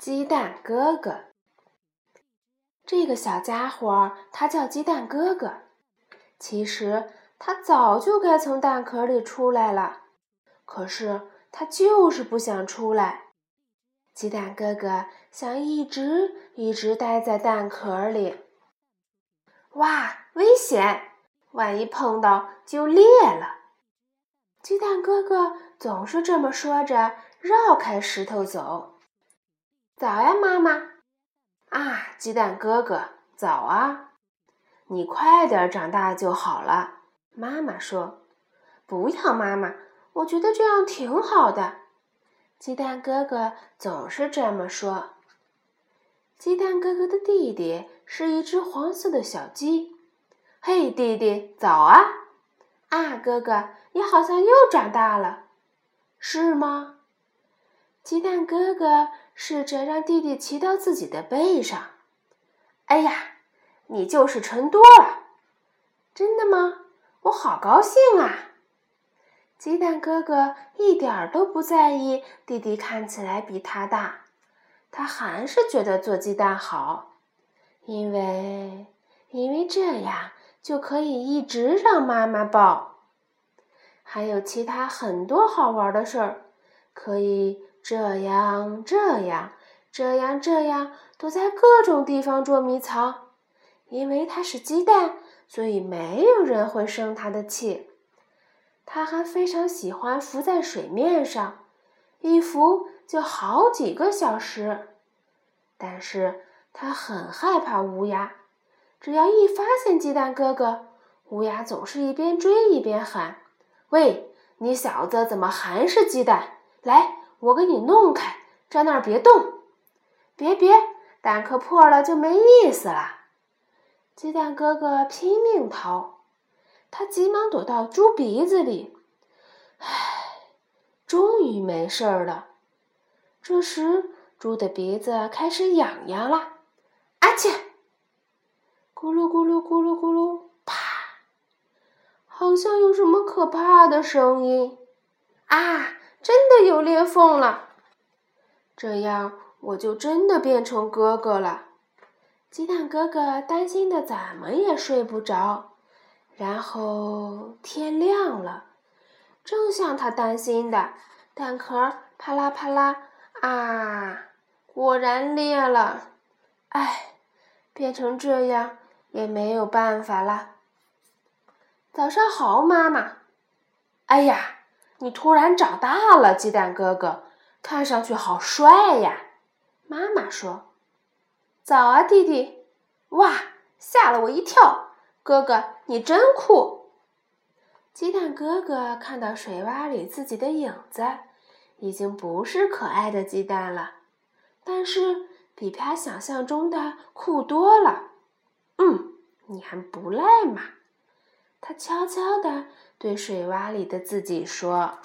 鸡蛋哥哥，这个小家伙他叫鸡蛋哥哥。其实他早就该从蛋壳里出来了，可是他就是不想出来。鸡蛋哥哥想一直一直待在蛋壳里。哇，危险！万一碰到就裂了。鸡蛋哥哥总是这么说着，绕开石头走。早呀，妈妈！啊，鸡蛋哥哥，早啊！你快点长大就好了。妈妈说：“不要，妈妈，我觉得这样挺好的。”鸡蛋哥哥总是这么说。鸡蛋哥哥的弟弟是一只黄色的小鸡。嘿，弟弟，早啊！啊，哥哥，你好像又长大了，是吗？鸡蛋哥哥试着让弟弟骑到自己的背上。哎呀，你就是沉多了！真的吗？我好高兴啊！鸡蛋哥哥一点儿都不在意弟弟看起来比他大，他还是觉得做鸡蛋好，因为因为这样就可以一直让妈妈抱。还有其他很多好玩的事儿，可以。这样，这样，这样，这样，躲在各种地方捉迷藏。因为它是鸡蛋，所以没有人会生它的气。它还非常喜欢浮在水面上，一浮就好几个小时。但是它很害怕乌鸦，只要一发现鸡蛋哥哥，乌鸦总是一边追一边喊：“喂，你小子怎么还是鸡蛋？来！”我给你弄开，站那儿别动，别别，蛋壳破了就没意思了。鸡蛋哥哥拼命逃，他急忙躲到猪鼻子里，唉，终于没事儿了。这时，猪的鼻子开始痒痒了，阿切！咕噜咕噜咕噜咕噜，啪！好像有什么可怕的声音，啊！真的有裂缝了，这样我就真的变成哥哥了。鸡蛋哥哥担心的怎么也睡不着。然后天亮了，正像他担心的，蛋壳啪啦啪啦啊，果然裂了。唉，变成这样也没有办法了。早上好，妈妈。哎呀！你突然长大了，鸡蛋哥哥，看上去好帅呀！妈妈说：“早啊，弟弟！”哇，吓了我一跳！哥哥，你真酷！鸡蛋哥哥看到水洼里自己的影子，已经不是可爱的鸡蛋了，但是比他想象中的酷多了。嗯，你还不赖嘛！他悄悄地对水洼里的自己说。